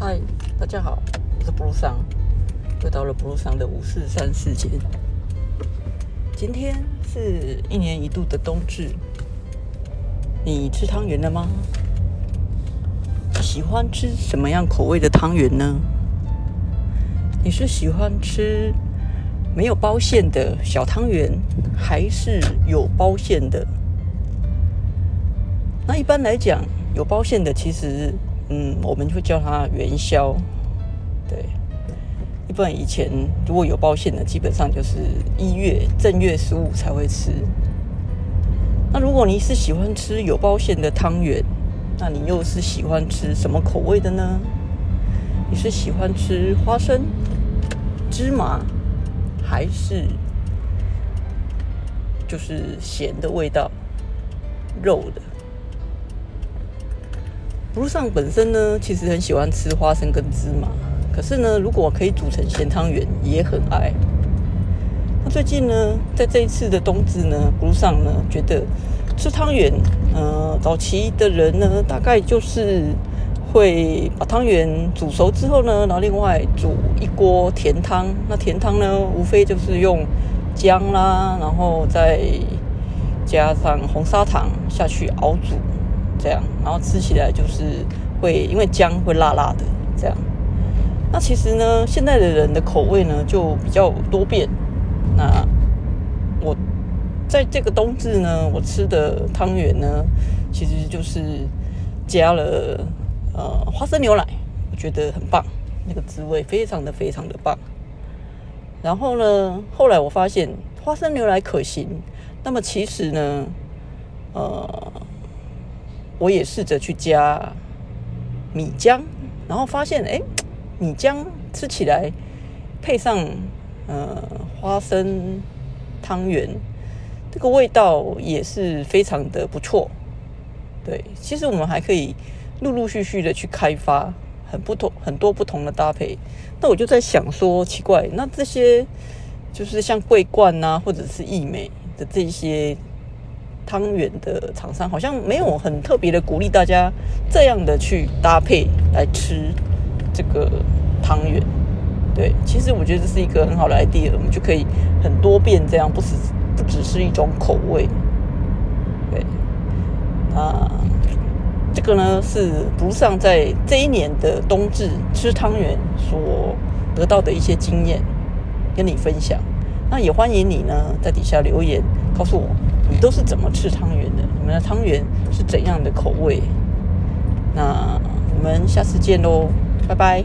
嗨，大家好，我是布鲁桑，又到了布鲁桑的五四三时间。今天是一年一度的冬至，你吃汤圆了吗？喜欢吃什么样口味的汤圆呢？你是喜欢吃没有包馅的小汤圆，还是有包馅的？那一般来讲，有包馅的其实。嗯，我们会叫它元宵，对。一般以前如果有包馅的，基本上就是一月正月十五才会吃。那如果你是喜欢吃有包馅的汤圆，那你又是喜欢吃什么口味的呢？你是喜欢吃花生、芝麻，还是就是咸的味道、肉的？路上本身呢，其实很喜欢吃花生跟芝麻，可是呢，如果可以煮成咸汤圆，也很爱。那最近呢，在这一次的冬至呢，路上呢，觉得吃汤圆，呃，早期的人呢，大概就是会把汤圆煮熟之后呢，然后另外煮一锅甜汤。那甜汤呢，无非就是用姜啦，然后再加上红砂糖下去熬煮。这样，然后吃起来就是会，因为姜会辣辣的。这样，那其实呢，现在的人的口味呢就比较多变。那我在这个冬至呢，我吃的汤圆呢，其实就是加了呃花生牛奶，我觉得很棒，那个滋味非常的非常的棒。然后呢，后来我发现花生牛奶可行，那么其实呢，呃。我也试着去加米浆，然后发现，哎，米浆吃起来配上呃花生汤圆，这个味道也是非常的不错。对，其实我们还可以陆陆续续的去开发很不同很多不同的搭配。那我就在想说，奇怪，那这些就是像桂冠啊，或者是益美的这些。汤圆的厂商好像没有很特别的鼓励大家这样的去搭配来吃这个汤圆。对，其实我觉得这是一个很好的 idea，我们就可以很多变，这样不只不只是一种口味。对，啊，这个呢是不上在这一年的冬至吃汤圆所得到的一些经验，跟你分享。那也欢迎你呢在底下留言告诉我。你都是怎么吃汤圆的？你们的汤圆是怎样的口味？那我们下次见喽，拜拜。